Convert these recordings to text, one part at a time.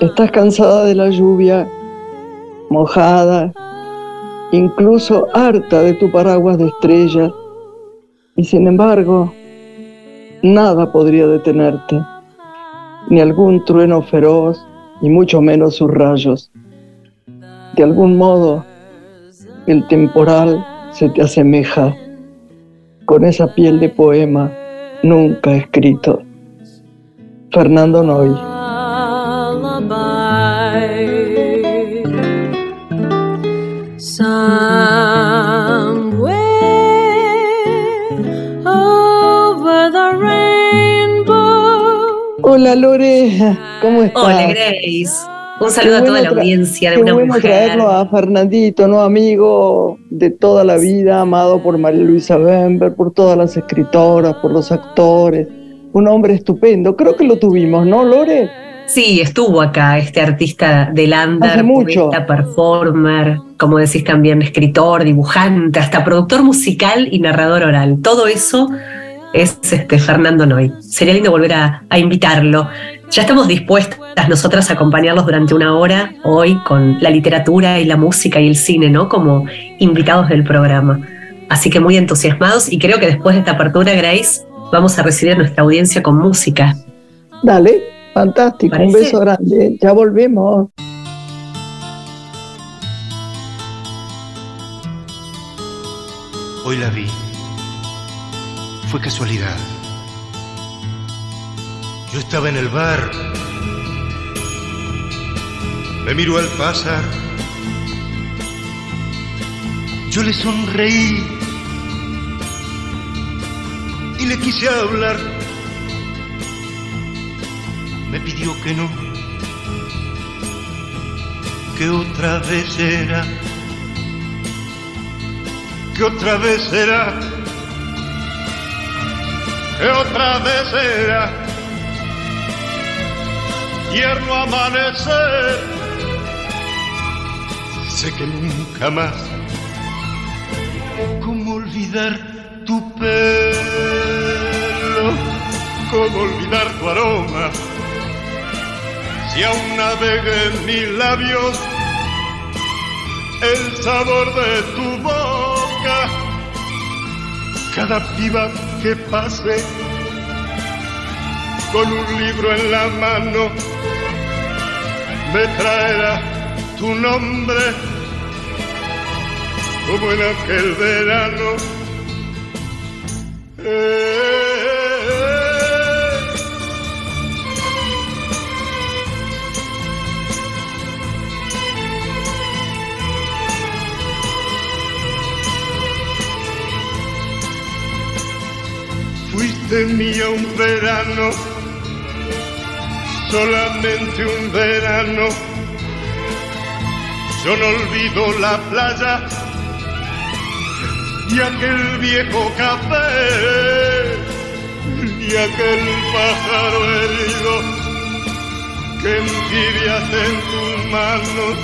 Estás cansada de la lluvia, mojada, incluso harta de tu paraguas de estrellas, y sin embargo, nada podría detenerte, ni algún trueno feroz, y mucho menos sus rayos. De algún modo, el temporal se te asemeja con esa piel de poema nunca escrito. Fernando Noy. Hola Lore, ¿cómo estás? Hola Grace. Un saludo a toda la audiencia de qué una bueno mujer. traerlo a Fernandito, ¿no? Amigo de toda la vida, amado por María Luisa Bember, por todas las escritoras, por los actores. Un hombre estupendo. Creo que lo tuvimos, ¿no, Lore? Sí, estuvo acá este artista del under, mucho. poeta, performer, como decís también, escritor, dibujante, hasta productor musical y narrador oral. Todo eso es este Fernando Noy. Sería lindo volver a, a invitarlo. Ya estamos dispuestas nosotras a acompañarlos durante una hora hoy con la literatura y la música y el cine, ¿no? Como invitados del programa. Así que muy entusiasmados y creo que después de esta apertura, Grace, vamos a recibir a nuestra audiencia con música. Dale, fantástico. Un beso grande. Ya volvemos. Hoy la vi. Fue casualidad. Yo estaba en el bar. Me miró al pasar. Yo le sonreí le quise hablar. Me pidió que no, que otra vez era que otra vez será, que otra vez será, tierno amanecer, sé que nunca más, cómo olvidar tu pelo, cómo olvidar tu aroma, si aún navega en mis labios el sabor de tu boca. Cada piba que pase con un libro en la mano me traerá tu nombre como en aquel verano. Mía un verano, solamente un verano. Yo no olvido la playa y aquel viejo café y aquel pájaro herido que envidias en tus manos.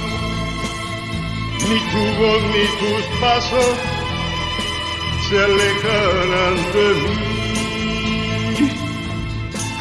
Ni tu voz ni tus pasos se alejarán de mí.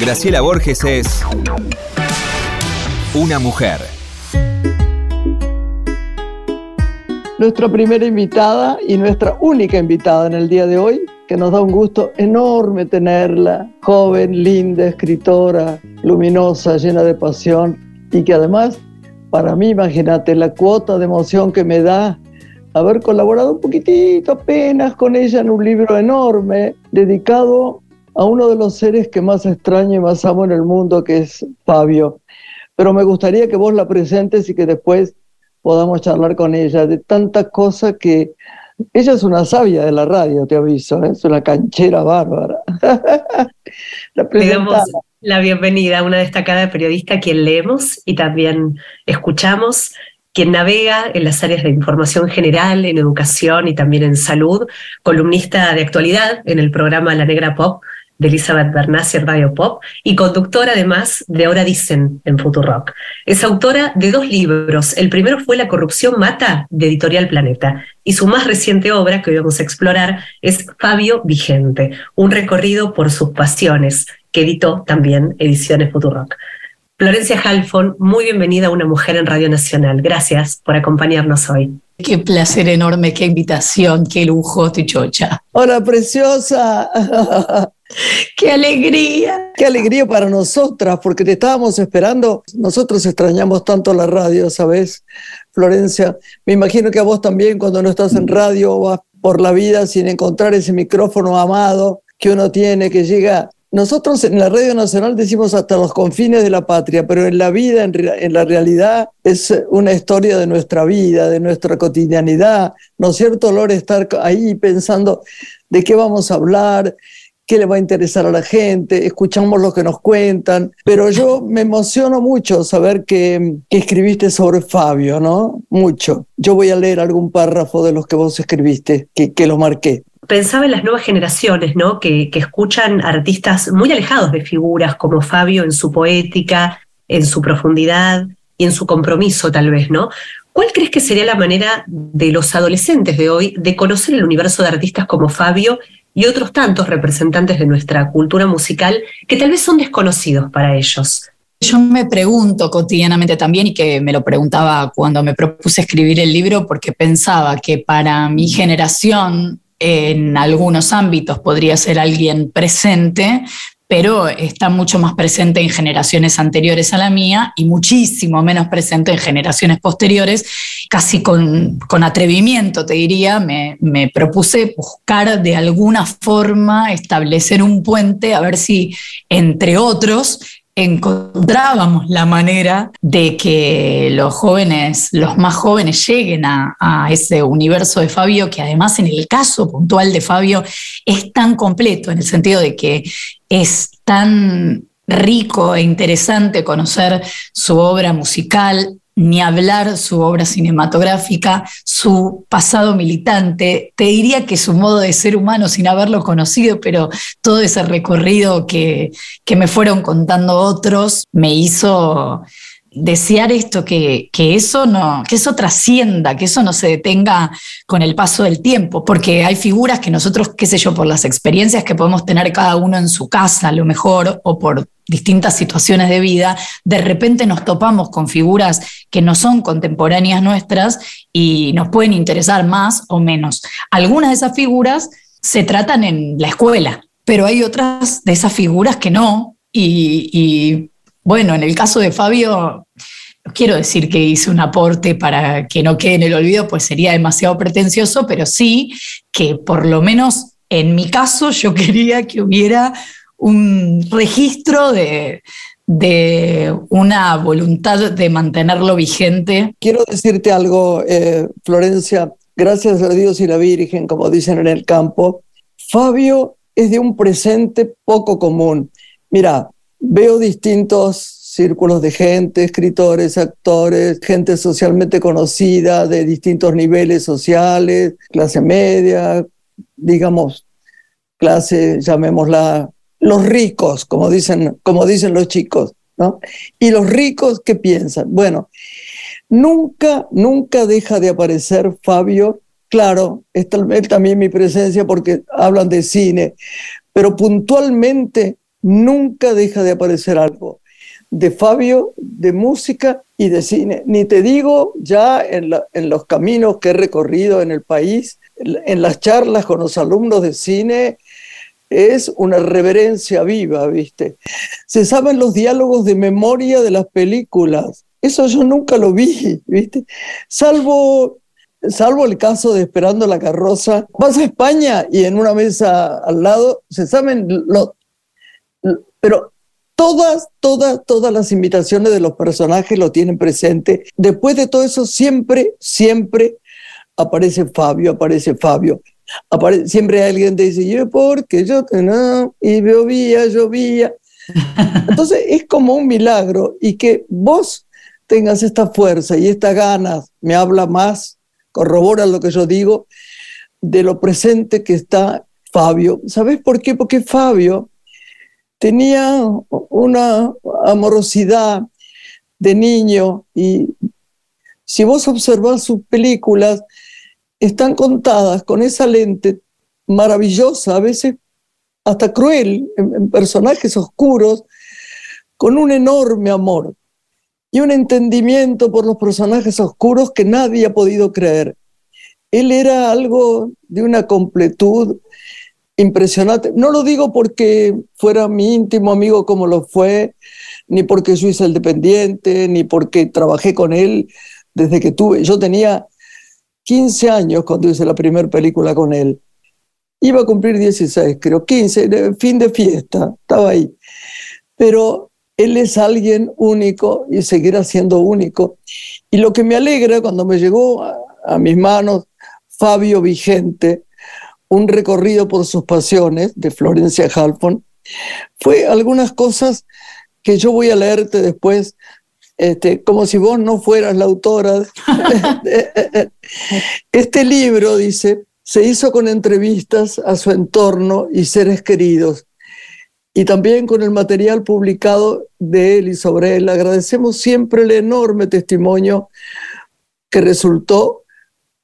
Graciela Borges es una mujer. Nuestra primera invitada y nuestra única invitada en el día de hoy, que nos da un gusto enorme tenerla, joven, linda, escritora, luminosa, llena de pasión y que además, para mí, imagínate la cuota de emoción que me da haber colaborado un poquitito apenas con ella en un libro enorme dedicado a uno de los seres que más extraño y más amo en el mundo, que es Fabio. Pero me gustaría que vos la presentes y que después podamos charlar con ella de tanta cosa que Ella es una sabia de la radio, te aviso, ¿eh? es una canchera bárbara. Le damos la bienvenida a una destacada periodista a quien leemos y también escuchamos, quien navega en las áreas de información general, en educación y también en salud, columnista de actualidad en el programa La Negra Pop de Elizabeth Bernassi en Radio Pop y conductora además de Ahora Dicen en Futurock. Es autora de dos libros. El primero fue La corrupción mata de Editorial Planeta y su más reciente obra que hoy vamos a explorar es Fabio Vigente, un recorrido por sus pasiones que editó también Ediciones Futurock. Florencia Halfon, muy bienvenida a Una Mujer en Radio Nacional. Gracias por acompañarnos hoy. Qué placer enorme, qué invitación, qué lujo, Tichocha. Hola, preciosa. ¡Qué alegría! ¡Qué alegría para nosotras! Porque te estábamos esperando. Nosotros extrañamos tanto la radio, ¿sabes? Florencia, me imagino que a vos también cuando no estás en radio vas por la vida sin encontrar ese micrófono amado que uno tiene, que llega nosotros en la Radio Nacional decimos hasta los confines de la patria, pero en la vida, en, la realidad, es una historia de nuestra vida, de nuestra cotidianidad. ¿No es cierto, Lore, estar ahí pensando de qué vamos a hablar? Qué le va a interesar a la gente, escuchamos lo que nos cuentan, pero yo me emociono mucho saber que, escribiste sobre Fabio, ¿no? Mucho. Yo voy a leer algún párrafo de los que vos escribiste, que, que lo marqué pensaba en las nuevas generaciones, ¿no? Que, que, escuchan artistas muy alejados de figuras como Fabio en su poética, en su profundidad y en su compromiso, tal vez, ¿no? ¿Cuál crees que sería la manera de los adolescentes de hoy de conocer el universo de artistas como Fabio y otros tantos representantes de nuestra cultura musical que tal vez son desconocidos para ellos? Yo me pregunto cotidianamente también y que me lo preguntaba cuando me propuse escribir el libro porque pensaba que para mi generación en algunos ámbitos podría ser alguien presente, pero está mucho más presente en generaciones anteriores a la mía y muchísimo menos presente en generaciones posteriores. Casi con, atrevimiento, te diría, me, me, propuse buscar de alguna forma establecer un puente, a ver si, entre otros, encontrábamos la manera de que los jóvenes, los más jóvenes, lleguen a, ese universo de Fabio, que además en el caso puntual de Fabio es tan completo, en el sentido de que es tan rico e interesante conocer su obra musical, ni hablar su obra cinematográfica, su pasado militante, te diría que su modo de ser humano sin haberlo conocido, pero todo ese recorrido que, que me fueron contando otros me hizo desear esto, que, que, eso no, que eso trascienda, que eso no se detenga con el paso del tiempo, porque hay figuras que nosotros, qué sé yo, por las experiencias que podemos tener cada uno en su casa, a lo mejor, o por distintas situaciones de vida, de repente nos topamos con figuras que no son contemporáneas nuestras y nos pueden interesar más o menos. Algunas de esas figuras se tratan en la escuela, pero hay otras de esas figuras que no, y bueno, en el caso de Fabio, quiero decir que hice un aporte para que no quede en el olvido, pues sería demasiado pretencioso, pero sí que por lo menos en mi caso yo quería que hubiera un registro de, una voluntad de mantenerlo vigente. Quiero decirte algo, eh, Florencia, gracias a Dios y la Virgen, como dicen en el campo, Fabio es de un presente poco común. Mira, veo distintos círculos de gente, escritores, actores, gente socialmente conocida de distintos niveles sociales, clase media, digamos, clase, llamémosla, los ricos, como dicen, como dicen los chicos, ¿no? Y los ricos, ¿qué piensan? Bueno, nunca, nunca deja de aparecer Fabio. Claro, está también mi presencia porque hablan de cine, pero puntualmente nunca deja de aparecer algo de Fabio, de música y de cine. Ni te digo ya en, los caminos que he recorrido en el país, en, las charlas con los alumnos de cine, es una reverencia viva, ¿viste? Se saben los diálogos de memoria de las películas. Eso yo nunca lo vi, ¿viste? Salvo, salvo el caso de Esperando la carroza. Vas a España y en una mesa al lado se saben los pero todas, todas, todas las invitaciones de los personajes lo tienen presente. Después de todo eso, siempre, siempre aparece Fabio, aparece Fabio. Siempre alguien te dice, yo porque yo no, y llovía, llovía. Entonces es como un milagro y que vos tengas esta fuerza y estas ganas, me habla más, corrobora lo que yo digo, de lo presente que está Fabio. ¿Sabes por qué? Porque Fabio tenía una amorosidad de niño y si vos observás sus películas, están contadas con esa lente maravillosa, a veces hasta cruel, en, personajes oscuros, con un enorme amor y un entendimiento por los personajes oscuros que nadie ha podido creer. Él era algo de una completud impresionante. No lo digo porque fuera mi íntimo amigo como lo fue, ni porque soy el dependiente, ni porque trabajé con él desde que tuve. Yo tenía 15 años cuando hice la primera película con él. Iba a cumplir 16, creo, 15, fin de fiesta, estaba ahí. Pero él es alguien único y seguirá siendo único. Y lo que me alegra cuando me llegó a, a mis manos Fabio Vigente, un recorrido por sus pasiones de Florencia Halfon, fue algunas cosas que yo voy a leerte después, este, como si vos no fueras la autora. este libro, dice, se hizo con entrevistas a su entorno y seres queridos, y también con el material publicado de él y sobre él. Agradecemos siempre el enorme testimonio que resultó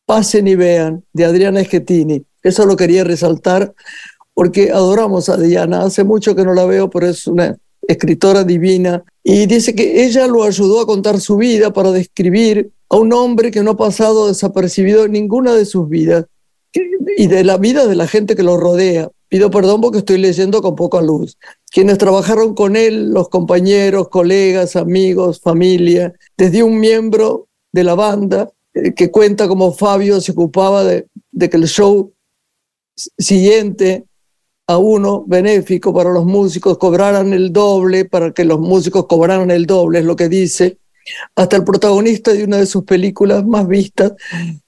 Pasen y vean, de Adriana Schettini. Eso lo quería resaltar porque adoramos a Diana. Hace mucho que no la veo, pero es una escritora divina. Y dice que ella lo ayudó a contar su vida para describir a un hombre que no ha pasado desapercibido en ninguna de sus vidas y de la vida de la gente que lo rodea. Pido perdón porque estoy leyendo con poca luz. Quienes trabajaron con él, los compañeros, colegas, amigos, familia, desde un miembro de la banda eh, que cuenta como Fabio se ocupaba de, que el show siguiente a uno benéfico para los músicos cobraran el doble, para que los músicos cobraran el doble, es lo que dice, hasta el protagonista de una de sus películas más vistas,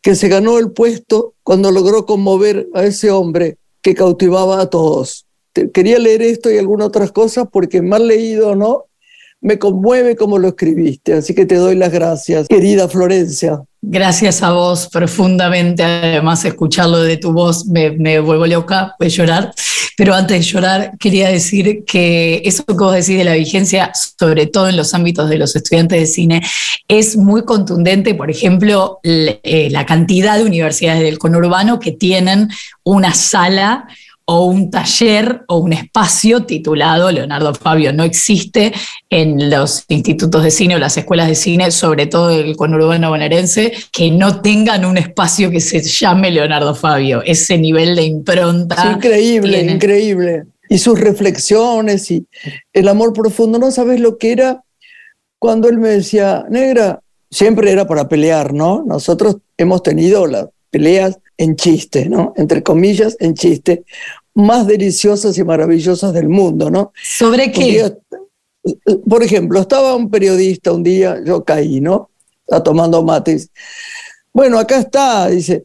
que se ganó el puesto cuando logró conmover a ese hombre que cautivaba a todos. Quería leer esto y algunas otras cosas porque mal leído o no, me conmueve como lo escribiste, así que te doy las gracias, querida Florencia. Gracias a vos profundamente, además escucharlo de tu voz me, me vuelvo loca, voy a llorar, pero antes de llorar quería decir que eso que vos decís de la vigencia, sobre todo en los ámbitos de los estudiantes de cine, es muy contundente, por ejemplo, eh, la cantidad de universidades del conurbano que tienen una sala o un taller o un espacio titulado Leonardo Fabio. No existe en los institutos de cine o las escuelas de cine, sobre todo el conurbano bonaerense, que no tengan un espacio que se llame Leonardo Fabio. Ese nivel de impronta. increíble, increíble. Y sus reflexiones y el amor profundo. No sabes lo que era cuando él me decía, negra, siempre era para pelear, ¿no? Nosotros hemos tenido las peleas en chiste, ¿no? Entre comillas, en chiste, más deliciosas y maravillosas del mundo, ¿no? ¿Sobre qué? por ejemplo, estaba un periodista un día, yo caí, ¿no? Está tomando mates. Bueno, acá está, dice,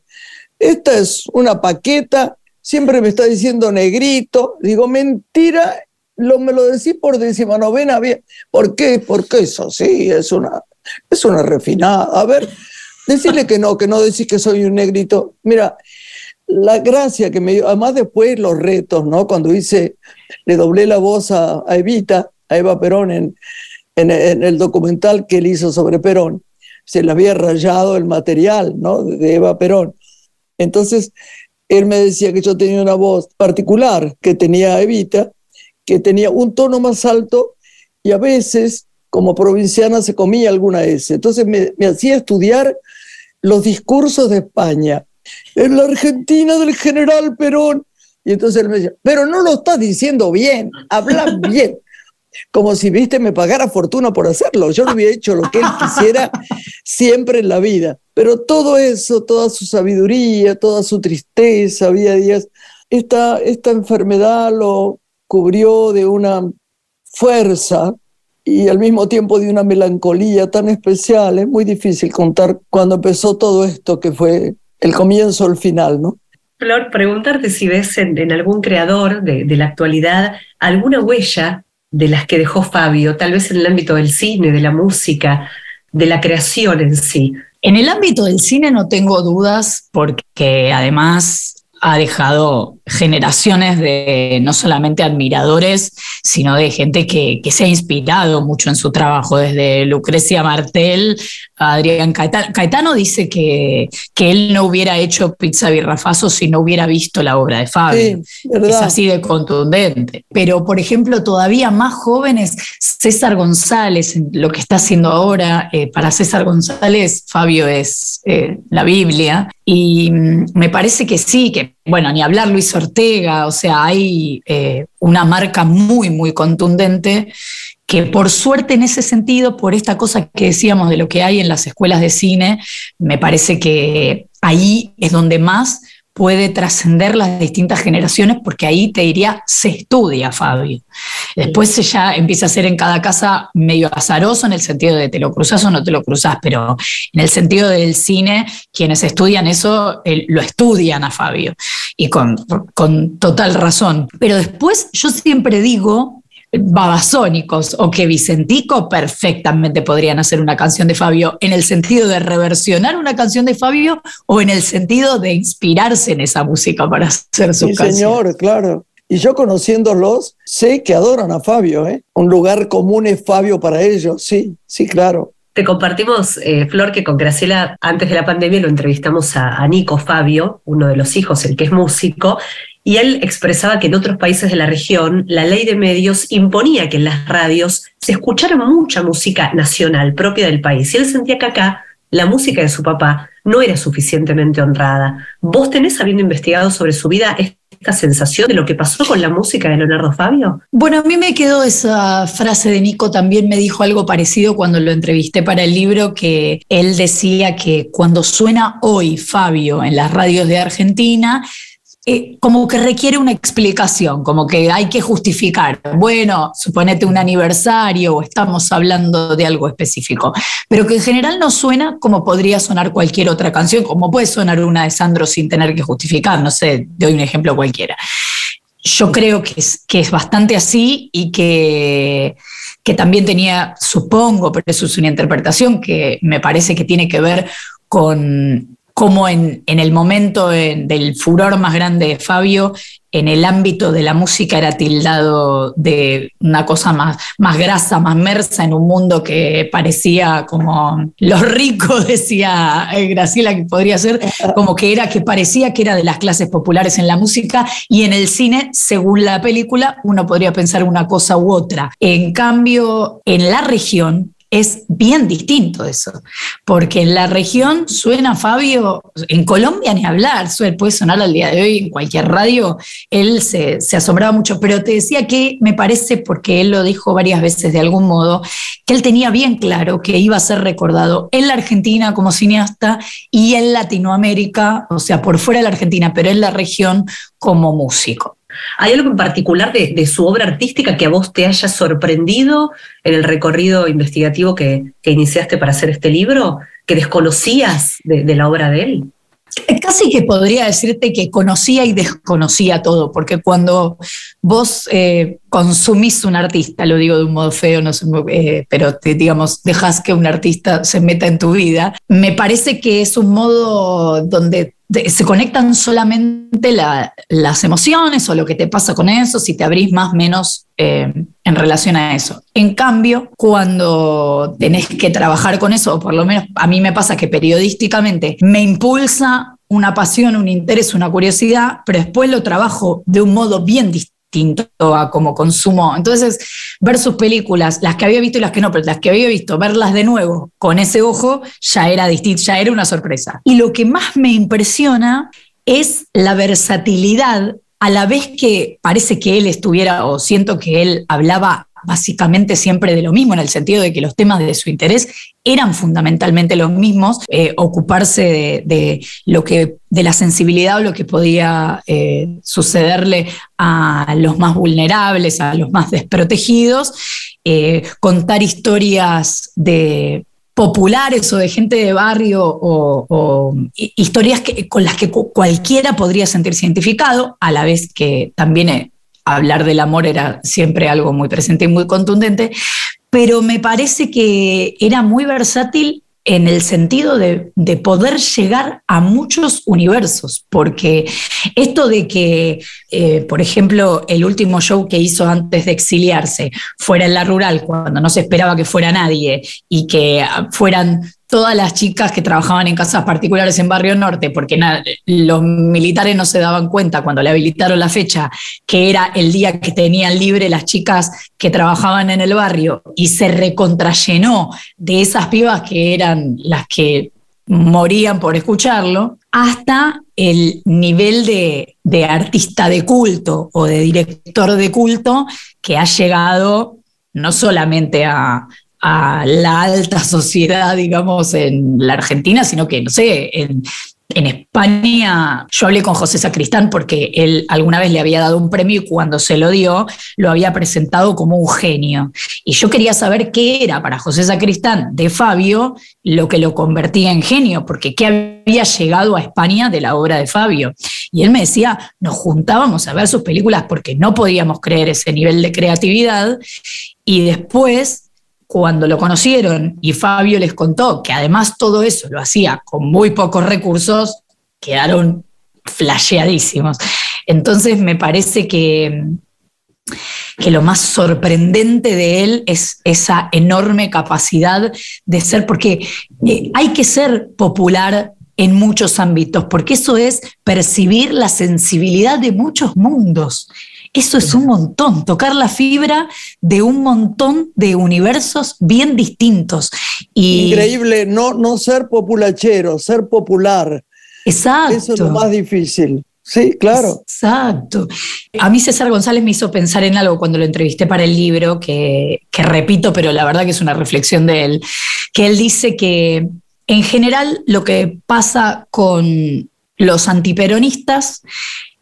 esta es una paqueta, siempre me está diciendo negrito. Digo, mentira, lo, me lo decís por décima novena. ¿Por qué? Porque eso sí, es una, es una refinada. A ver, Decirle que no, que no decís que soy un negrito. Mira, la gracia que me dio, además después los retos, ¿no? Cuando hice, le doblé la voz a, Evita, a Eva Perón, en, en, el documental que él hizo sobre Perón, se le había rayado el material, ¿no? De Eva Perón. Entonces, él me decía que yo tenía una voz particular que tenía Evita, que tenía un tono más alto y a veces, como provinciana, se comía alguna S. Entonces me hacía estudiar los discursos de España. En la Argentina del general Perón. Y entonces él me decía, pero no lo estás diciendo bien, habla bien. Como si, viste, me pagara fortuna por hacerlo. Yo no había hecho lo que él quisiera siempre en la vida. Pero todo eso, toda su sabiduría, toda su tristeza, había días, esta, esta enfermedad lo cubrió de una fuerza y al mismo tiempo de una melancolía tan especial. Es muy difícil contar cuando empezó todo esto que fue el comienzo, el final, ¿no? Flor, preguntarte si ves en, algún creador de, de la actualidad alguna huella de las que dejó Fabio, tal vez en el ámbito del cine, de la música, de la creación en sí. En el ámbito del cine no tengo dudas porque además ha dejado generaciones de no solamente admiradores, sino de gente que, se ha inspirado mucho en su trabajo, desde Lucrecia Martel a Adrián Caetano. Caetano dice que, que él no hubiera hecho Pizza Birrafazo si no hubiera visto la obra de Fabio. es así de contundente. Pero, por ejemplo, todavía más jóvenes, César González, lo que está haciendo ahora, eh, para César González, Fabio es eh, la Biblia. Y mm, me parece que sí, que, bueno, ni hablar Luis Ortega, o sea, hay eh, una marca muy, muy contundente que por suerte en ese sentido, por esta cosa que decíamos de lo que hay en las escuelas de cine, me parece que ahí es donde más puede trascender las distintas generaciones porque ahí te diría, se estudia, Fabio. Después ya empieza a ser en cada casa medio azaroso en el sentido de te lo cruzas o no te lo cruzas, pero en el sentido del cine, quienes estudian eso lo estudian a Fabio y con, con total razón. Pero después yo siempre digo, babasónicos o que Vicentico perfectamente podrían hacer una canción de Fabio en el sentido de reversionar una canción de Fabio o en el sentido de inspirarse en esa música para hacer su canción. Señor, claro. Y yo conociéndolos, sé que adoran a Fabio, ¿eh? Un lugar común es Fabio para ellos, sí, sí, claro. Te compartimos, eh, Flor, que con Graciela antes de la pandemia lo entrevistamos a, a Nico Fabio, uno de los hijos, el que es músico, y él expresaba que en otros países de la región la ley de medios imponía que en las radios se escuchara mucha música nacional propia del país. Y él sentía que acá la música de su papá no era suficientemente honrada. ¿Vos tenés, habiendo investigado sobre su vida, esta sensación de lo que pasó con la música de Leonardo Fabio? Bueno, a mí me quedó esa frase de Nico, también me dijo algo parecido cuando lo entrevisté para el libro, que él decía que cuando suena hoy Fabio en las radios de Argentina, eh, como que requiere una explicación, como que hay que justificar. Bueno, suponete un aniversario o estamos hablando de algo específico, pero que en general no suena como podría sonar cualquier otra canción, como puede sonar una de Sandro sin tener que justificar, no sé, doy un ejemplo cualquiera. Yo creo que es, que es bastante así y que, que también tenía, supongo, pero eso es una interpretación que me parece que tiene que ver con como en, el momento del furor más grande de Fabio, en el ámbito de la música era tildado de una cosa más, más grasa, más mersa, en un mundo que parecía como los ricos, decía eh, Graciela que podría ser, como que era que parecía que era de las clases populares en la música y en el cine, según la película, uno podría pensar una cosa u otra. En cambio, en la región, es bien distinto eso, porque en la región suena Fabio, en Colombia ni hablar, puede sonar al día de hoy en cualquier radio, él se, asombraba mucho, pero te decía que me parece, porque él lo dijo varias veces de algún modo, que él tenía bien claro que iba a ser recordado en la Argentina como cineasta y en Latinoamérica, o sea, por fuera de la Argentina, pero en la región como músico. ¿Hay algo en particular de, su obra artística que a vos te haya sorprendido en el recorrido investigativo que, iniciaste para hacer este libro? ¿Que desconocías de, la obra de él? Casi que podría decirte que conocía y desconocía todo, porque cuando vos eh, consumís un artista, lo digo de un modo feo, no sé, eh, pero te, digamos, dejas que un artista se meta en tu vida, me parece que es un modo donde se conectan solamente las emociones o lo que te pasa con eso, si te abrís más menos eh, en relación a eso. En cambio, cuando tenés que trabajar con eso, o por lo menos a mí me pasa que periodísticamente me impulsa una pasión, un interés, una curiosidad, pero después lo trabajo de un modo bien distinto distinto a como consumo. Entonces, ver sus películas, las que había visto y las que no, pero las que había visto, verlas de nuevo con ese ojo, ya era distinto, ya era una sorpresa. Y lo que más me impresiona es la versatilidad, a la vez que parece que él estuviera, o siento que él hablaba básicamente siempre de lo mismo, en el sentido de que los temas de su interés eran fundamentalmente los mismos, eh, ocuparse de, lo que, de la sensibilidad o lo que podía eh, sucederle a los más vulnerables, a los más desprotegidos, eh, contar historias de populares o de gente de barrio o, historias que, con las que cualquiera podría sentirse identificado, a la vez que también hablar del amor era siempre algo muy presente y muy contundente, pero me parece que era muy versátil en el sentido de, poder llegar a muchos universos, porque esto de que, eh, por ejemplo, el último show que hizo antes de exiliarse fuera en la rural, cuando no se esperaba que fuera nadie, y que fueran todas las chicas que trabajaban en casas particulares en Barrio Norte, porque los militares no se daban cuenta cuando le habilitaron la fecha que era el día que tenían libre las chicas que trabajaban en el barrio y se recontrallenó de esas pibas que eran las que morían por escucharlo, hasta el nivel de, de artista de culto o de director de culto que ha llegado no solamente a, a la alta sociedad, digamos, en la Argentina, sino que, no sé, en, España, yo hablé con José Sacristán porque él alguna vez le había dado un premio y cuando se lo dio lo había presentado como un genio. Y yo quería saber qué era para José Sacristán de Fabio lo que lo convertía en genio, porque qué había llegado a España de la obra de Fabio. Y él me decía, nos juntábamos a ver sus películas porque no podíamos creer ese nivel de creatividad y después cuando lo conocieron y Fabio les contó que además todo eso lo hacía con muy pocos recursos, quedaron flasheadísimos. Entonces me parece que, que lo más sorprendente de él es esa enorme capacidad de ser, porque eh, hay que ser popular en muchos ámbitos, porque eso es percibir la sensibilidad de muchos mundos. Eso es un montón, tocar la fibra de un montón de universos bien distintos. Increíble, no, no ser populachero, ser popular. Exacto. Eso es lo más difícil. Sí, claro. Exacto. A mí César González me hizo pensar en algo cuando lo entrevisté para el libro, que, que repito, pero la verdad que es una reflexión de él, que él dice que en general lo que pasa con los antiperonistas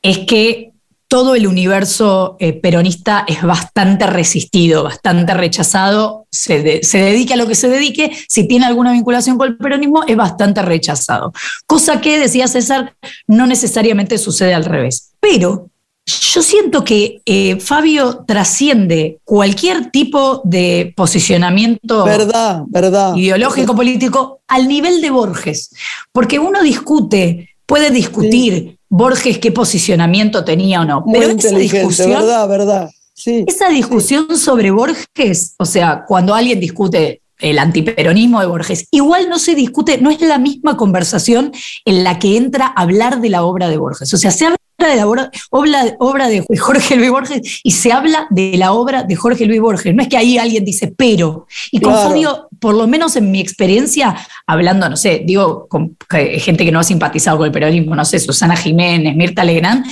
es que todo el universo eh, peronista es bastante resistido, bastante rechazado, se, dedique a lo que se dedique, si tiene alguna vinculación con el peronismo, es bastante rechazado. Cosa que, decía César, no necesariamente sucede al revés. Pero yo siento que eh, Fabio trasciende cualquier tipo de posicionamiento verdad, verdad, ideológico, político, al nivel de Borges. Porque uno discute, puede discutir. Borges qué posicionamiento tenía o no. Muy Pero esa discusión, verdad, verdad. Sí, esa discusión sobre Borges, o sea, cuando alguien discute el antiperonismo de Borges, igual no se discute, no es la misma conversación en la que entra a hablar de la obra de Borges. O sea, se habla de la obra, obra, de Jorge Luis Borges y se habla de la obra de Jorge Luis Borges. No es que ahí alguien dice pero. Y con Fabio, por lo menos en mi experiencia, hablando, no sé, digo, con gente que no ha simpatizado con el peronismo, no sé, Susana Jiménez, Mirta Legrand,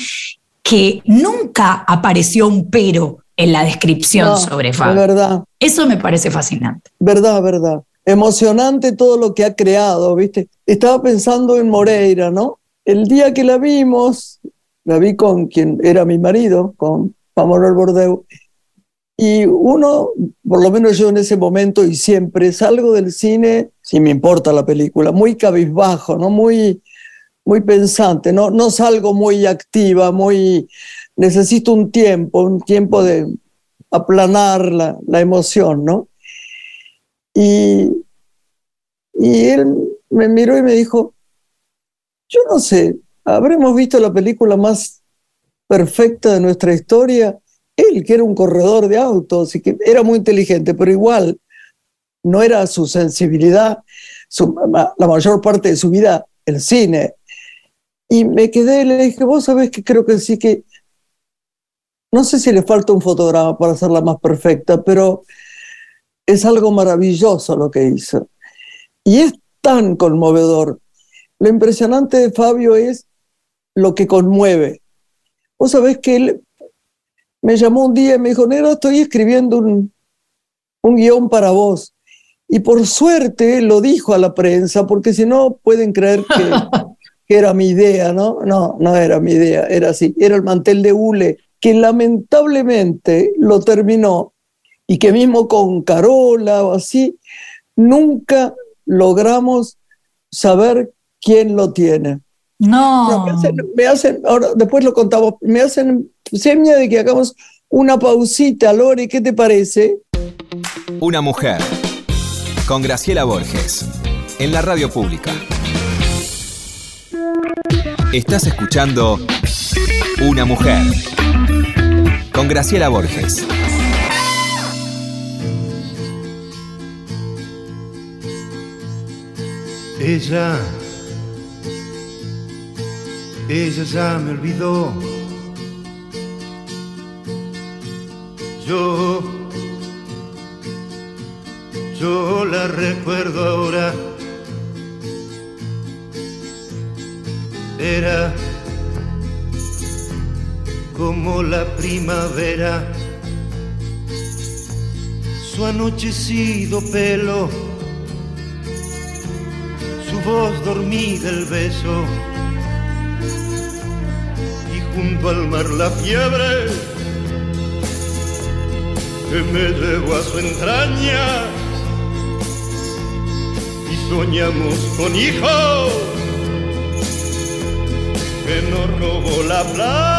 que nunca apareció un pero en la descripción sobre Fabio. verdad. Eso me parece fascinante. Verdad, verdad. Emocionante todo lo que ha creado, ¿viste? Estaba pensando en Moreira, ¿no? El día que la vimos, la vi con quien era mi marido, con Pamela Bordeu, y uno, por lo menos yo en ese momento y siempre, salgo del cine, si me importa la película, muy cabizbajo, ¿no? Muy, muy pensante, no, no salgo muy activa, muy... Necesito un tiempo, un tiempo de aplanar la, la emoción, ¿no? Y, y él me miró y me dijo, yo no sé, habremos visto la película más perfecta de nuestra historia. Él, que era un corredor de autos y que era muy inteligente, pero igual no era su sensibilidad, la mayor parte de su vida, el cine. Y me quedé y le dije, vos sabés que creo que sí que, no sé si le falta un fotograma para hacerla más perfecta, pero es algo maravilloso lo que hizo. Y es tan conmovedor. Lo impresionante de Fabio es lo que conmueve. Vos sabés que él me llamó un día y me dijo, Nero, estoy escribiendo un, un guion para vos. Y por suerte lo dijo a la prensa, porque si no pueden creer que, que, era mi idea, ¿no? No, no era mi idea, era así. Era el mantel de hule, que lamentablemente lo terminó y que mismo con Carola o así, nunca logramos saber quién lo tiene. No. me, hacen, ahora después lo contamos, me hacen seña de que hagamos una pausita, Lore, ¿qué te parece? Una mujer, con Graciela Borges, en la radio pública. Estás escuchando Una mujer, con Graciela Borges. Ella, ella ya me olvidó. Yo, yo la recuerdo ahora. Era como la primavera, su anochecido pelo voz dormida el beso junto al mar la fiebre que me llevó a su entraña y soñamos con hijos que nos robó la plata.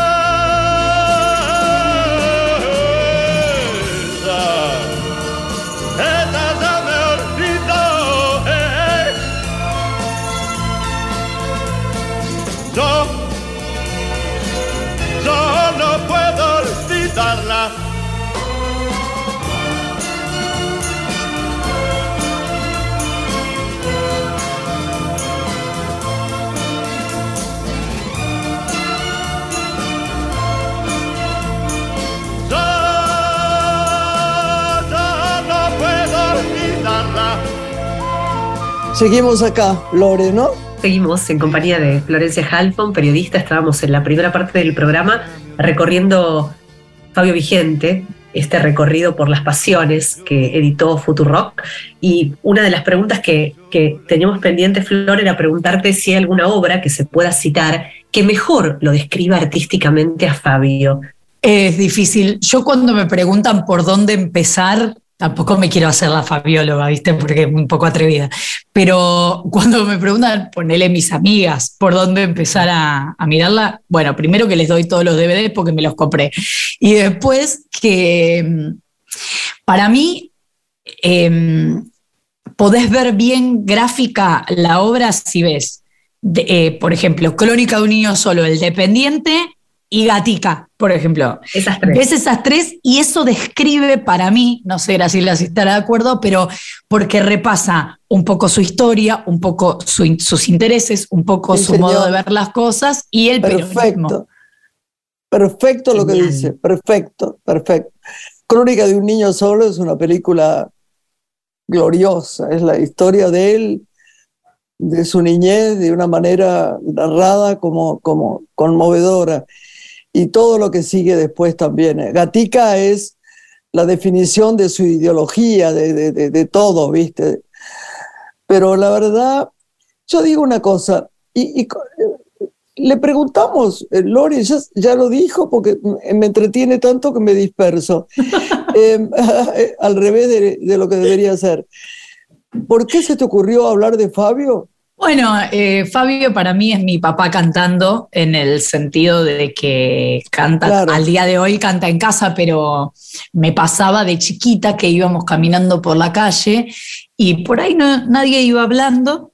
Seguimos acá, Lore, ¿no? Seguimos en compañía de Florencia Halfon, periodista. Estábamos en la primera parte del programa recorriendo Fabio Vigente, este recorrido por las pasiones que editó Futurock. Y una de las preguntas que, que teníamos pendiente, Flor, era preguntarte si hay alguna obra que se pueda citar que mejor lo describa artísticamente a Fabio. Es difícil. Yo cuando me preguntan por dónde empezar, Tampoco me quiero hacer la fabióloga, ¿viste? Porque es un poco atrevida. Pero cuando me preguntan, ponele mis amigas, por dónde empezar a, mirarla, bueno, primero que les doy todos los DVDs porque me los compré. Y después que para mí em, podés ver bien gráfica la obra si ves, eh, por ejemplo, Crónica de un niño solo, El Dependiente y Gatica, por ejemplo. Esas tres. Ves esas tres y eso describe para mí, no sé Graciela si estará de acuerdo, pero porque repasa un poco su historia, un poco sus intereses, un poco su modo de ver las cosas y el Perfecto. Perfecto lo que dice, perfecto, perfecto. Crónica de un niño solo es una película gloriosa, es la historia de él, de su niñez, de una manera narrada como, como conmovedora y todo lo que sigue después también. Eh, Gatica es la definición de su ideología, de, todo, ¿viste? Pero la verdad, yo digo una cosa, y, le preguntamos, eh, Lori ya, lo dijo porque me entretiene tanto que me disperso, al revés de, lo que debería ser. ¿Por qué se te ocurrió hablar de Fabio? Bueno, eh, Fabio para mí es mi papá cantando en el sentido de que canta, al día de hoy canta en casa, pero me pasaba de chiquita que íbamos caminando por la calle y por ahí no, nadie iba hablando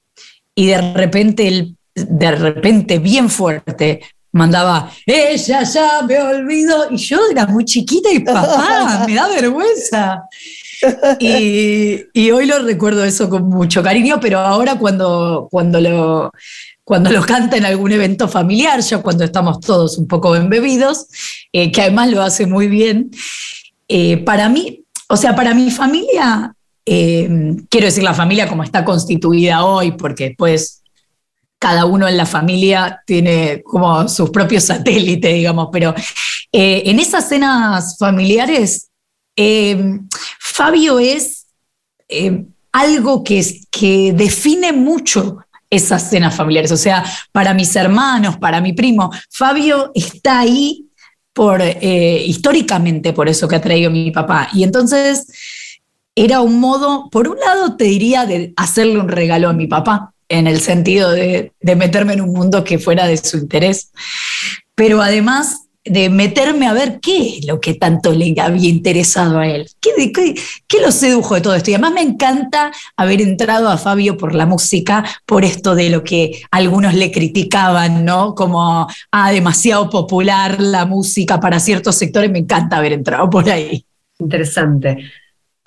y de repente, de repente bien fuerte, mandaba, ella ya me olvidó. Y yo era muy chiquita y papá, me da vergüenza. Y, hoy lo recuerdo eso con mucho cariño, pero ahora cuando, cuando, lo, cuando lo canta en algún evento familiar, ya cuando estamos todos un poco embebidos, eh, que además lo hace muy bien, eh, para mí, o sea, para mi familia, eh, quiero decir la familia como está constituida hoy, porque después cada uno en la familia tiene como sus propios satélites, digamos, pero en esas cenas familiares Fabio es eh, algo que, que define mucho esas cenas familiares. O sea, para mis hermanos, para mi primo, Fabio está ahí por, eh, históricamente por eso que ha traído mi papá. Y entonces era un modo, por un lado te diría de hacerle un regalo a mi papá, en el sentido de, de meterme en un mundo que fuera de su interés, pero además de meterme a ver qué es lo que tanto le había interesado a él, qué, qué, lo sedujo de todo esto. Y además me encanta haber entrado a Fabio por la música, por esto de lo que algunos le criticaban, ¿no? Como, ah, demasiado popular la música para ciertos sectores, me encanta haber entrado por ahí. Interesante.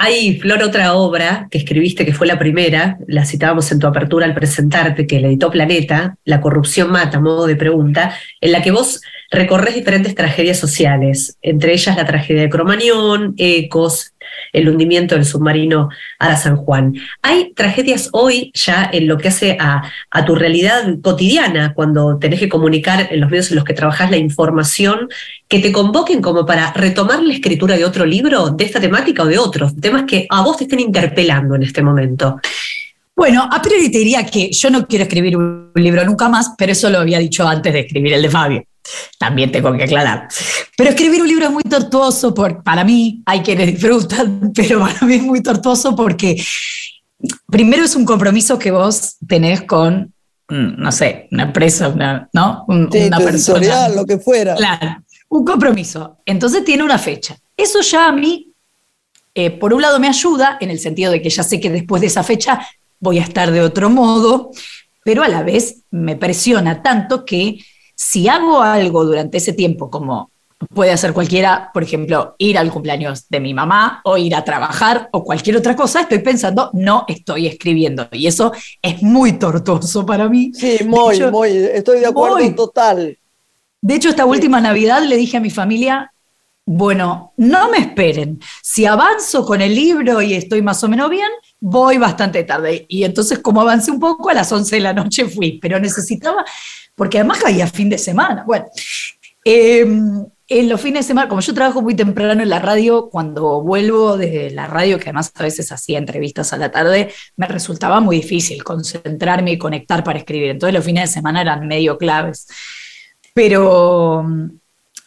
Hay, Flor, otra obra que escribiste, que fue la primera, la citábamos en tu apertura al presentarte, que la editó Planeta, La corrupción mata, modo de pregunta, en la que vos recorres diferentes tragedias sociales, entre ellas la tragedia de Cromañón, Ecos, el hundimiento del submarino Ada San Juan. Hay tragedias hoy ya en lo que hace a, tu realidad cotidiana, cuando tenés que comunicar en los medios en los que trabajás la información, que te convoquen como para retomar la escritura de otro libro, de esta temática o de otros, temas que a vos te estén interpelando en este momento. Bueno, a priori te diría que yo no quiero escribir un libro nunca más, pero eso lo había dicho antes de escribir el de Fabio. También tengo que aclarar. Pero escribir un libro es muy tortuoso, por, para mí, hay quienes disfrutan, pero para mí es muy tortuoso porque primero es un compromiso que vos tenés con, mm, no sé, una empresa, una, ¿no? una persona. lo que fuera. Claro, un compromiso. Entonces tiene una fecha. Eso ya a mí, eh, por un lado, me ayuda en el sentido de que ya sé que después de esa fecha voy a estar de otro modo, pero a la vez me presiona tanto que si hago algo durante ese tiempo, como puede hacer cualquiera, por ejemplo, ir al cumpleaños de mi mamá o ir a trabajar o cualquier otra cosa, estoy pensando, no estoy escribiendo. Y eso es muy tortuoso para mí. Sí, muy, muy, estoy de acuerdo total. De hecho, esta última Navidad le dije a mi familia, bueno, no me esperen. Si avanzo con el libro y estoy más o menos bien, voy bastante tarde. Y entonces, como avancé un poco, a las 11 de la noche fui, pero necesitaba porque además caía fin de semana. Bueno, em, en los fines de semana, como yo trabajo muy temprano en la radio, cuando vuelvo de la radio, que además a veces hacía entrevistas a la tarde, me resultaba muy difícil concentrarme y conectar para escribir. Entonces los fines de semana eran medio claves. Pero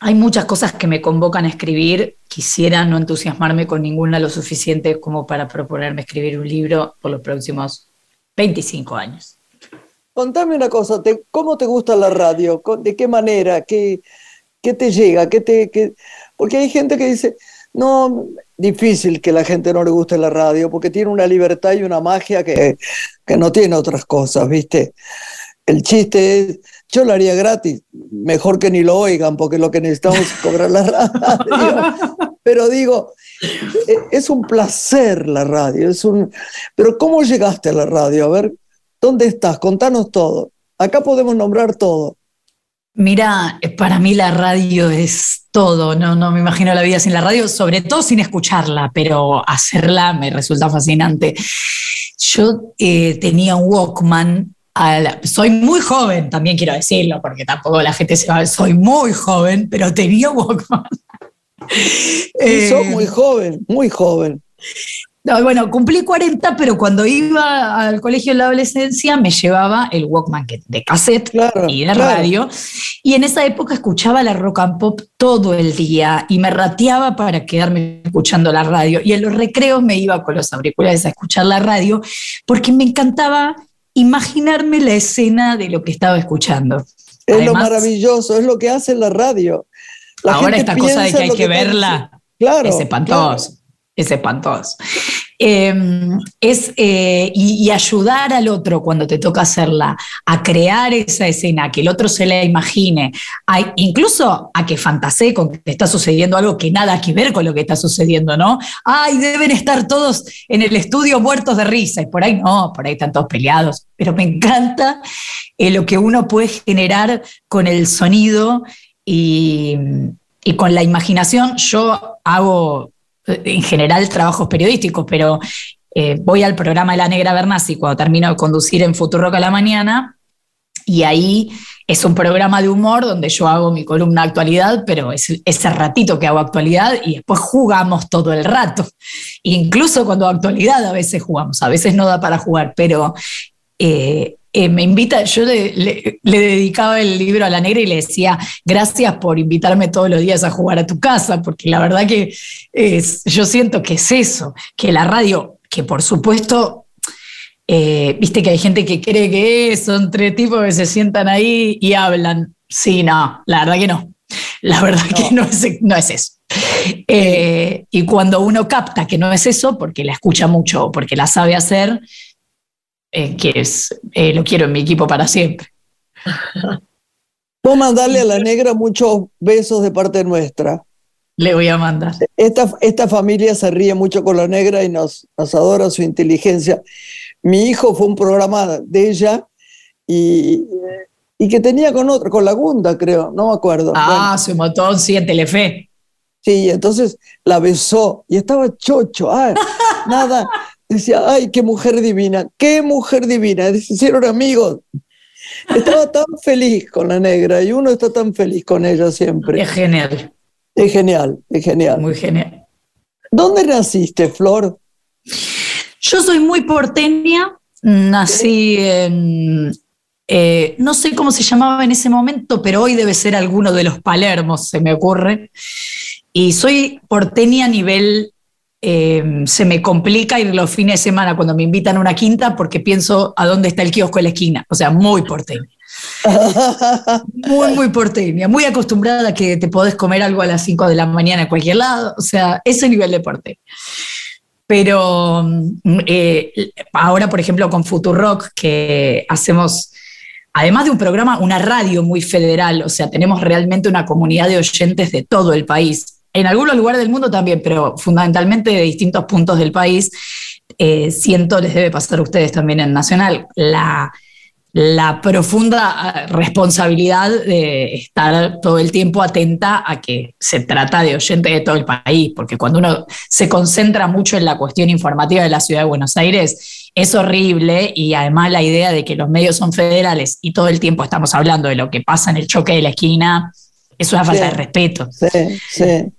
hay muchas cosas que me convocan a escribir. Quisiera no entusiasmarme con ninguna lo suficiente como para proponerme escribir un libro por los próximos 25 años. Contame una cosa, ¿cómo te gusta la radio? ¿De qué manera? ¿Qué, qué te llega? ¿Qué te, Porque hay gente que dice, no, difícil que la gente no le guste la radio, porque tiene una libertad y una magia que, que no tiene otras cosas, ¿viste? El chiste es, yo lo haría gratis, mejor que ni lo oigan, porque lo que necesitamos es cobrar la radio. Pero digo, e, es un placer la radio, es un... Pero ¿cómo llegaste a la radio? A ver, ¿Dónde estás? Contanos todo. Acá podemos nombrar todo. Mira, para mí la radio es todo, no, no me imagino la vida sin la radio, sobre todo sin escucharla, pero hacerla me resulta fascinante. Yo eh, tenía un Walkman, soy muy joven, también quiero decirlo, porque tampoco la gente se va, soy muy joven, pero tenía Walkman. Eh, muy joven, muy joven. No, bueno, cumplí 40, pero cuando iba al colegio en la adolescencia me llevaba el Walkman de cassette y de radio. Y en esa época escuchaba la rock and pop todo el día y me rateaba para quedarme escuchando la radio. Y en los recreos me iba con los auriculares a escuchar la radio porque me encantaba imaginarme la escena de lo que estaba escuchando. Es lo maravilloso, es lo que hace la radio. ahora esta cosa de que hay que, verla claro, es espantoso es espantoso. Em, es, eh, y, ayudar al otro cuando te toca hacerla, a crear esa escena, que el otro se la imagine, incluso a que fantasee con que está sucediendo algo que nada que ver con lo que está sucediendo, ¿no? Ay, deben estar todos en el estudio muertos de risa, y por ahí no, por ahí están todos peleados, pero me encanta eh, lo que uno puede generar con el sonido y, y con la imaginación. Yo hago en general trabajos periodísticos, pero eh, voy al programa de La Negra Bernasi cuando termino de conducir en Futuroca a la mañana y ahí es un programa de humor donde yo hago mi columna actualidad, pero es ese ratito que hago actualidad y después jugamos todo el rato. Incluso cuando actualidad a veces jugamos, a veces no da para jugar, pero eh, eh, me invita, yo le, dedicaba el libro a la negra y le decía, gracias por invitarme todos los días a jugar a tu casa, porque la verdad que yo siento que es eso, que la radio, que por supuesto, eh, viste que hay gente que cree que son tres tipos que se sientan ahí y hablan. Sí, no, la verdad que no. La verdad que no es, no es eso. Eh, y cuando uno capta que no es eso, porque la escucha mucho o porque la sabe hacer, eh, que es, eh, lo quiero en mi equipo para siempre. Vos mandarle a la negra muchos besos de parte nuestra. Le voy a mandar. Esta, esta familia se ríe mucho con la negra y nos, nos adora su inteligencia. Mi hijo fue un programa de ella y, y que tenía con otro, con la Gunda, creo, no me acuerdo. Ah, su montón, sí, en Telefe. Sí, entonces la besó y estaba chocho. Ah, nada, decía, ay, qué mujer divina, qué mujer divina, se hicieron amigos. Estaba tan feliz con la negra y uno está tan feliz con ella siempre. Es genial. Es genial, es genial. Muy genial. ¿Dónde naciste, Flor? Yo soy muy porteña, nací en, eh, no sé cómo se llamaba en ese momento, pero hoy debe ser alguno de los Palermos, se me ocurre. Y soy porteña a nivel Em, se me complica ir los fines de semana cuando me invitan a una quinta porque pienso a dónde está el kiosco de la esquina. O sea, muy porteña. muy, muy porteña. Muy acostumbrada a que te podés comer algo a las 5 de la mañana en cualquier lado. O sea, ese nivel de porteña. Pero mm, eh, ahora, por ejemplo, con Futurock, que hacemos además de un programa, una radio muy federal, o sea, tenemos realmente una comunidad de oyentes de todo el país en algunos lugares del mundo también, pero fundamentalmente de distintos puntos del país. Eh, siento, les debe pasar a ustedes también en Nacional, la, la profunda ah, responsabilidad de estar todo el tiempo atenta a que se trata de oyentes de todo el país, porque cuando uno se concentra mucho en la cuestión informativa de la ciudad de Buenos Aires, es horrible y además la idea de que los medios son federales y todo el tiempo estamos hablando de lo que pasa en el choque de la esquina, es una falta de respeto. Sí, sí.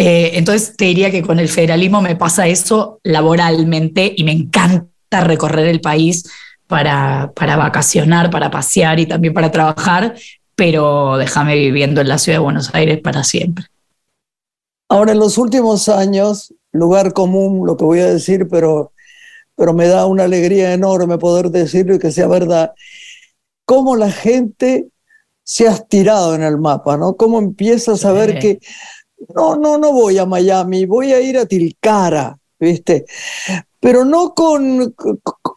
Eh, entonces te diría que con el federalismo me pasa eso laboralmente y me encanta recorrer el país para, para vacacionar, para pasear y también para trabajar, pero déjame viviendo en la ciudad de Buenos Aires para siempre. Ahora, en los últimos años, lugar común, lo que voy a decir, pero, pero me da una alegría enorme poder decirlo y que sea verdad, cómo la gente se ha estirado en el mapa, ¿no? Cómo empieza a saber que no, no, no voy a Miami, voy a ir a Tilcara, ¿viste? Pero no con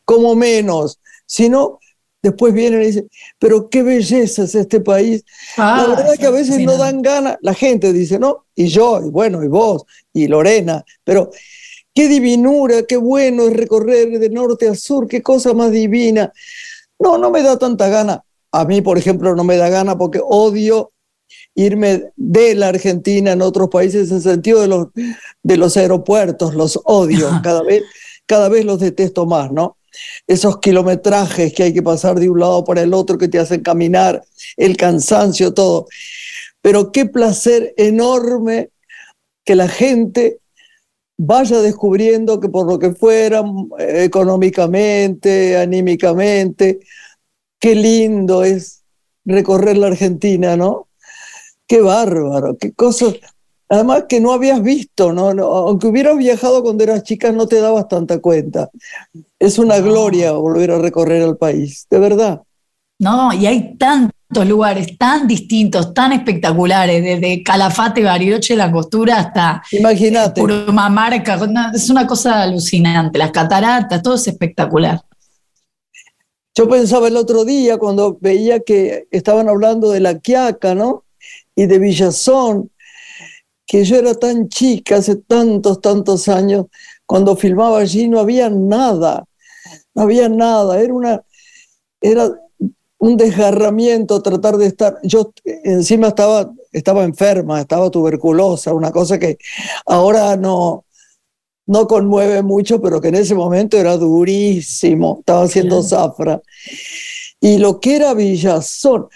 como menos, sino después vienen y dicen, pero qué belleza es este país. la ah, verdad que a veces no dan ganas, la gente dice, no, y yo, y bueno, y vos, y Lorena, pero qué divinura, qué bueno es recorrer de norte a sur, qué cosa más divina. No, no me da tanta gana. A mí, por ejemplo, no me da gana porque odio irme de la Argentina en otros países en el sentido de los, de los aeropuertos, los odio, cada vez, cada vez los detesto más, ¿no? Esos kilometrajes que hay que pasar de un lado para el otro que te hacen caminar, el cansancio, todo. Pero qué placer enorme que la gente vaya descubriendo que por lo que fuera, económicamente, anímicamente, qué lindo es recorrer la Argentina, ¿no? Qué bárbaro, qué cosas. Además que no habías visto, ¿no? aunque hubieras viajado cuando eras chica, no te dabas tanta cuenta. Es una gloria volver a recorrer el país, de verdad. No, y hay tanto tantos lugares tan distintos, tan espectaculares, desde Calafate, Bariloche, La Costura hasta Imagínate. Purmamarca. Es una cosa alucinante. Las cataratas, todo es espectacular. Yo pensaba el otro día cuando veía que estaban hablando de la Quiaca, ¿no? Y de Villazón, que yo era tan chica hace tantos, tantos años, cuando filmaba allí no había nada, no había nada, era una, era un desgarramiento tratar de estar, yo encima estaba, estaba enferma, estaba tuberculosa, una cosa que ahora no, no conmueve mucho, pero que en ese momento era durísimo, estaba haciendo zafra. Y lo que era Villazón,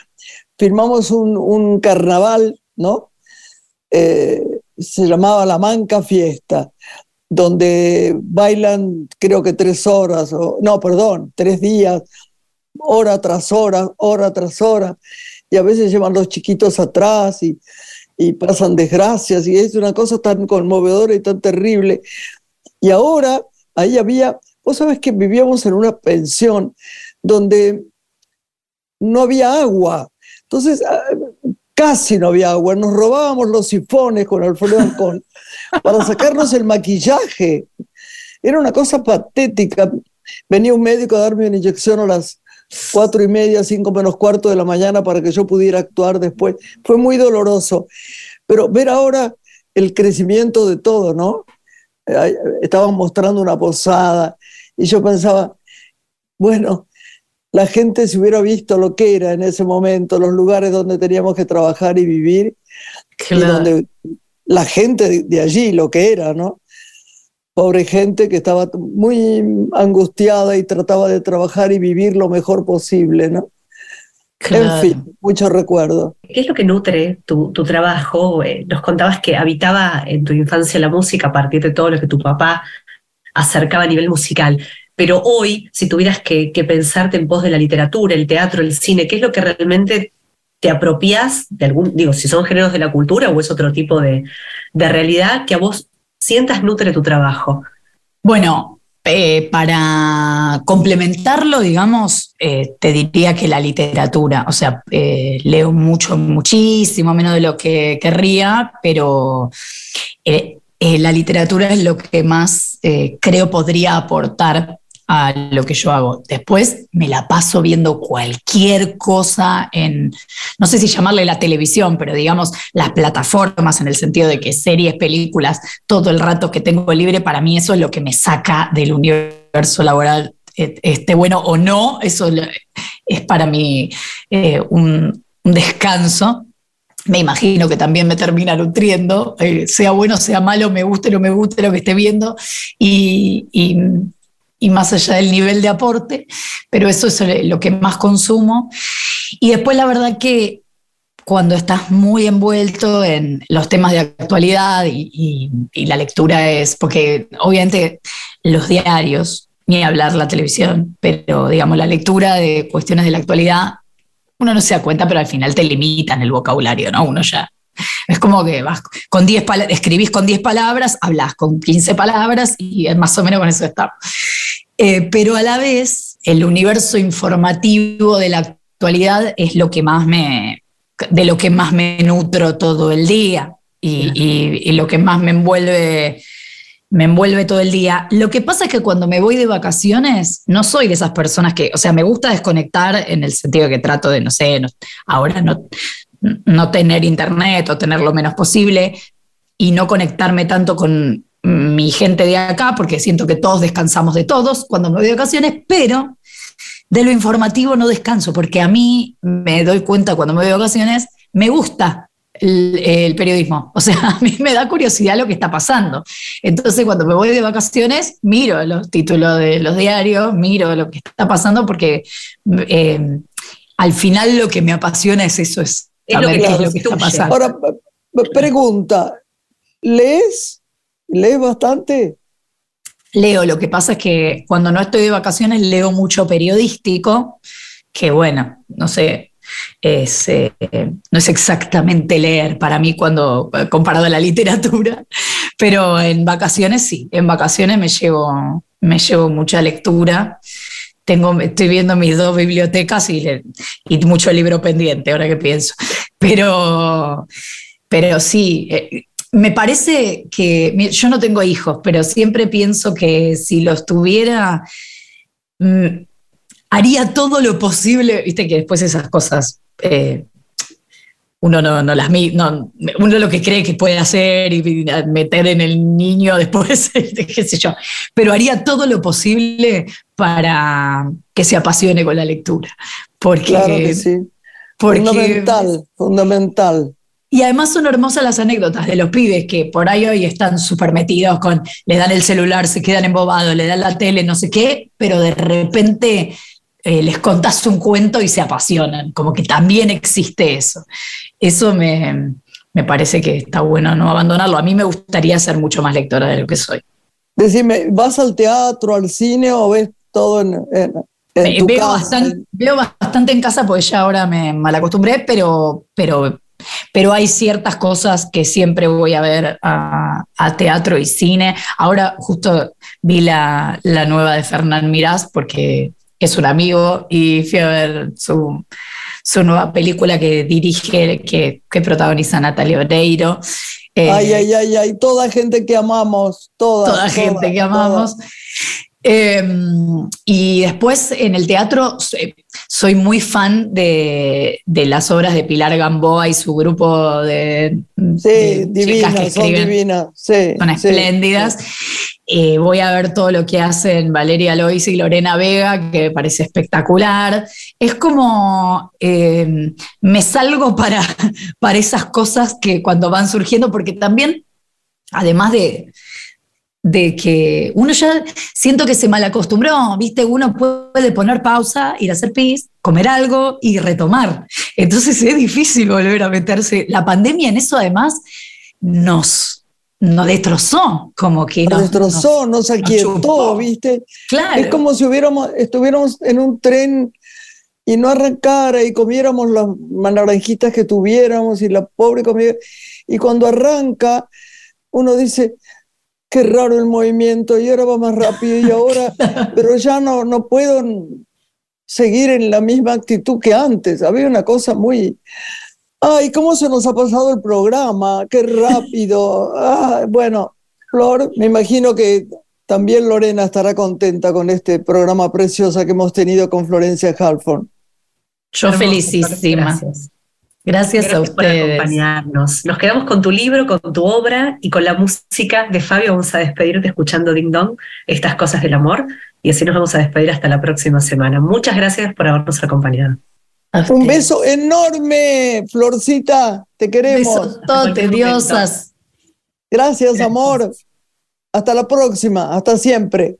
firmamos un, un carnaval, ¿no? Eh, se llamaba La Manca Fiesta, donde bailan creo que tres horas, o, no, perdón, tres días, hora tras hora, hora tras hora, y a veces llevan los chiquitos atrás y, y pasan desgracias, y es una cosa tan conmovedora y tan terrible. Y ahora ahí había, vos sabes que vivíamos en una pensión donde no había agua. Entonces, ah, casi no había agua. Nos robábamos los sifones con Alfredo Ancón para sacarnos el maquillaje. Era una cosa patética. Venía un médico a darme una inyección a las cuatro y media, cinco menos cuarto de la mañana para que yo pudiera actuar después. Fue muy doloroso. Pero ver ahora el crecimiento de todo, ¿no? Estaban mostrando una posada y yo pensaba, bueno, la gente se hubiera visto lo que era en ese momento, los lugares donde teníamos que trabajar y vivir, y donde la gente de allí, lo que era, ¿no? Pobre gente que estaba muy angustiada y trataba de trabajar y vivir lo mejor posible, ¿no? En fin, mucho recuerdo. ¿Qué es lo que nutre tu, tu trabajo? Eh, nos contabas que habitaba en tu infancia la música a partir de todo lo que tu papá acercaba a nivel musical. Pero hoy, si tuvieras que, pensarte en pos de la literatura, el teatro, el cine, ¿qué es lo que realmente te apropias de algún, digo, si son géneros de la cultura o es otro tipo de, realidad que a vos sientas nutre tu trabajo? Bueno, eh, para complementarlo, digamos, eh, te diría que la literatura, o sea, eh, leo mucho, muchísimo menos de lo que querría, pero la literatura es lo que más creo podría aportar a lo que yo hago. Después me la paso viendo cualquier cosa en, no sé si llamarle la televisión, pero digamos las plataformas en el sentido de que series, películas, todo el rato que tengo libre, para mí eso es lo que me saca del universo laboral, esté bueno o no, eso es para mí eh, un, descanso me imagino que también me termina nutriendo, eh, sea bueno, sea malo, me guste no me guste lo que esté viendo, y más allá del nivel de aporte, pero eso es lo que más consumo. Y después la verdad que cuando estás muy envuelto en los temas de actualidad y, la lectura es, porque obviamente los diarios, ni hablar la televisión, pero digamos la lectura de cuestiones de la actualidad, uno no se da cuenta, pero al final te limitan el vocabulario, ¿no? Uno ya es como que vas con 10 escribís con 10 palabras, hablas con 15 palabras y más o menos con eso está. Eh, pero a la vez, el universo informativo de la actualidad es lo que más me, de lo que más me nutro todo el día y, lo que más me envuelve me envuelve todo el día. Lo que pasa es que cuando me voy de vacaciones, no soy de esas personas que, o sea, me gusta desconectar en el sentido que trato de, no sé, ahora no, no tener internet o tener lo menos posible y no conectarme tanto con mi gente de acá, porque siento que todos descansamos de todos cuando me voy de vacaciones, pero de lo informativo no descanso, porque a mí me doy cuenta cuando me voy de vacaciones, me gusta el, periodismo. O sea, a mí me da curiosidad lo que está pasando. Entonces, cuando me voy de vacaciones, miro los títulos de los diarios, miro lo que está pasando, porque eh, al final lo que me apasiona es eso, es es lo que, es lo que está pasando. Ahora, pregunta, ¿lees? ¿Lees bastante? Leo, lo que pasa es que cuando no estoy de vacaciones leo mucho periodístico, que bueno, no sé, es, eh, no es exactamente leer para mí cuando comparado a la literatura, pero en vacaciones sí, en vacaciones me llevo, me llevo mucha lectura tengo, estoy viendo mis dos bibliotecas y, y mucho libro pendiente, ahora que pienso. Pero, pero sí, eh, me parece que yo no tengo hijos, pero siempre pienso que si los tuviera, mm, haría todo lo posible, viste que después esas cosas eh, uno no, no las no, uno lo que cree que puede hacer y meter en el niño después, qué sé yo, pero haría todo lo posible para que se apasione con la lectura. Porque, claro que sí. fundamental, fundamental. Y además son hermosas las anécdotas de los pibes que por ahí hoy están súper metidos con, le dan el celular, se quedan embobados, le dan la tele, no sé qué, pero de repente eh, les contás un cuento y se apasionan, como que también existe eso. Eso me, parece que está bueno no abandonarlo. A mí me gustaría ser mucho más lectora de lo que soy. Decime, ¿vas al teatro, al cine o ves todo en, tu veo, casa? Bastante, veo bastante en casa porque ya ahora me malacostumbré, pero, pero, pero hay ciertas cosas que siempre voy a ver a, teatro y cine. Ahora justo vi la, la nueva de Fernán Mirás porque es un amigo, y fui a ver su, nueva película que dirige, que, protagoniza Natalia Oreiro. Eh, ay, ay, ay, ay, toda gente que amamos, toda. Toda, gente que amamos. Em, y después en el teatro soy muy fan de, las obras de Pilar Gamboa y su grupo de, sí, chicas que escriben. Son divinas, sí, son espléndidas. Eh, voy a ver todo lo que hacen Valeria Lois y Lorena Vega, que me parece espectacular. Es como eh, me salgo para, para esas cosas que cuando van surgiendo, porque también, además de, de que uno ya siento que se malacostumbró, ¿viste? Uno puede poner pausa, ir a hacer pis, comer algo y retomar. Entonces es difícil volver a meterse. La pandemia en eso además nos nos destrozó, como que nos, destrozó, nos, aquietó, ¿viste? Claro. Es como si hubiéramos, estuviéramos en un tren y no arrancara y comiéramos las naranjitas que tuviéramos y la pobre comida. Y cuando arranca, uno dice, qué raro el movimiento y ahora va más rápido y ahora, pero ya no, no puedo seguir en la misma actitud que antes. Había una cosa muy, Ay, ¿cómo se nos ha pasado el programa? Qué rápido. bueno, Flor, me imagino que también Lorena estará contenta con este programa precioso que hemos tenido con Florencia Halfon. Yo felicísima. Gracias. Gracias, a ustedes. por acompañarnos. Nos quedamos con tu libro, con tu obra y con la música de Fabio. Vamos a despedirte escuchando Ding Dong, estas cosas del amor. Y así nos vamos a despedir hasta la próxima semana. Muchas gracias por habernos acompañado. Un beso enorme, Florcita. Te queremos. Besos diosas. Gracias, amor. Hasta la próxima. Hasta siempre.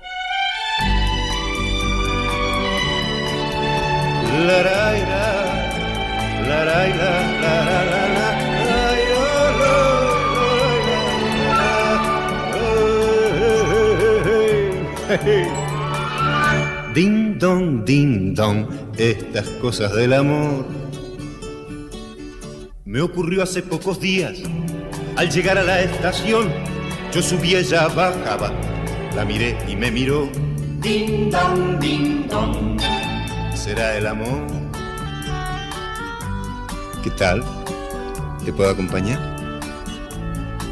Ding dong, ding dong, estas cosas del amor. Me ocurrió hace pocos días, al llegar a la estación, yo subía, ella bajaba, la miré y me miró. Ding dong, ding dong, ¿será el amor? ¿Qué tal? ¿Te puedo acompañar?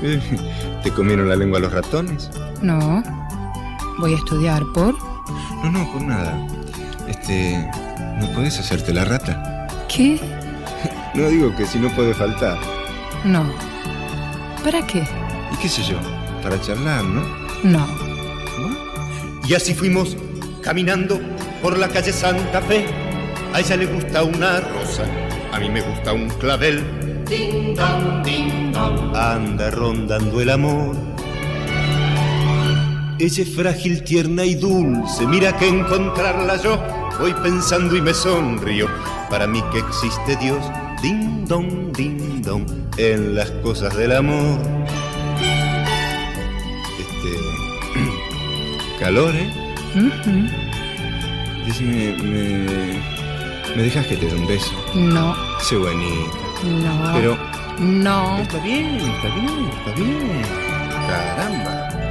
¿Te comieron la lengua los ratones? No, voy a estudiar por... No, no, por nada. Este. ¿No puedes hacerte la rata? ¿Qué? No digo que si no puede faltar. No. ¿Para qué? ¿Y qué sé yo? Para charlar, ¿no? No. ¿No? Y así fuimos caminando por la calle Santa Fe. A ella le gusta una rosa, a mí me gusta un clavel. Ding dong, ding dong. Anda rondando el amor ella es frágil, tierna y dulce, mira que encontrarla yo voy pensando y me sonrío. Para mí que existe Dios, ding dong, ding dong, en las cosas del amor. Este. calor, ¿eh? Dime, me, me dejas que te dé un beso? No. Sé bonita. No. Pero. No. Está bien, está bien, está bien. Caramba.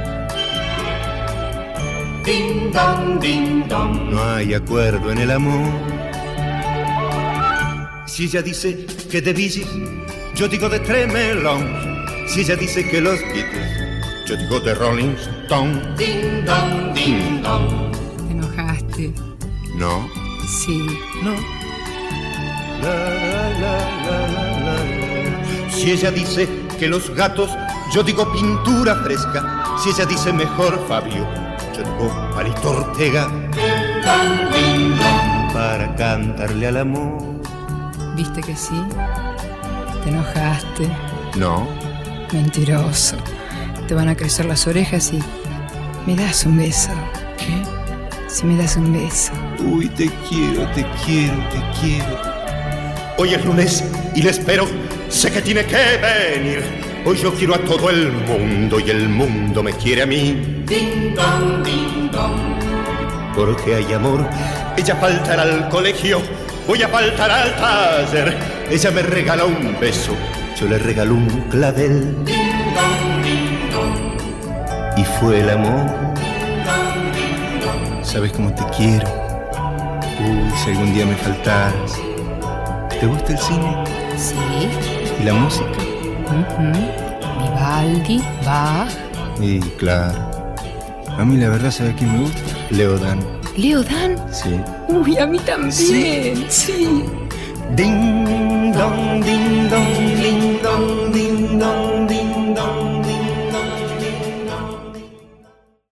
Ding dong, ding dong. No hay acuerdo en el amor. Si ella dice que de Bee yo digo de Tremelón. Si ella dice que los Beatles, yo digo de Rolling Stone. Ding dong, ding dong. Te enojaste. No, Sí. no. La, la, la, la, la, la. Si ella dice que los gatos, yo digo pintura fresca. Si ella dice mejor Fabio, digo Palito Ortega. Para cantarle al amor. ¿Viste que sí? Te enojaste. No, Mentiroso. Te van a crecer las orejas y. ¿Me das un beso? ¿qué? Si me das un beso. Uy, te quiero, te quiero, te quiero. Hoy es lunes y le espero. Sé que tiene que venir. Hoy yo quiero a todo el mundo y el mundo me quiere a mí. Ding dong, ding dong. Porque hay amor. Ella faltará al colegio. Voy a faltar al taller. Ella me regala un beso. Yo le regalo un clavel. Y fue el amor. Sabes cómo te quiero. Uy, si algún día me faltaras. ¿Te gusta el cine Sí. y la música? Vivaldi, Bach, Y claro. A mí la verdad, ¿sabes quién me gusta? Leo Dan. ¿Leo Dan? Sí. Uy, a mí también, sí. sí. Ding dong, ding dong, ding dong, ding dong, ding dong.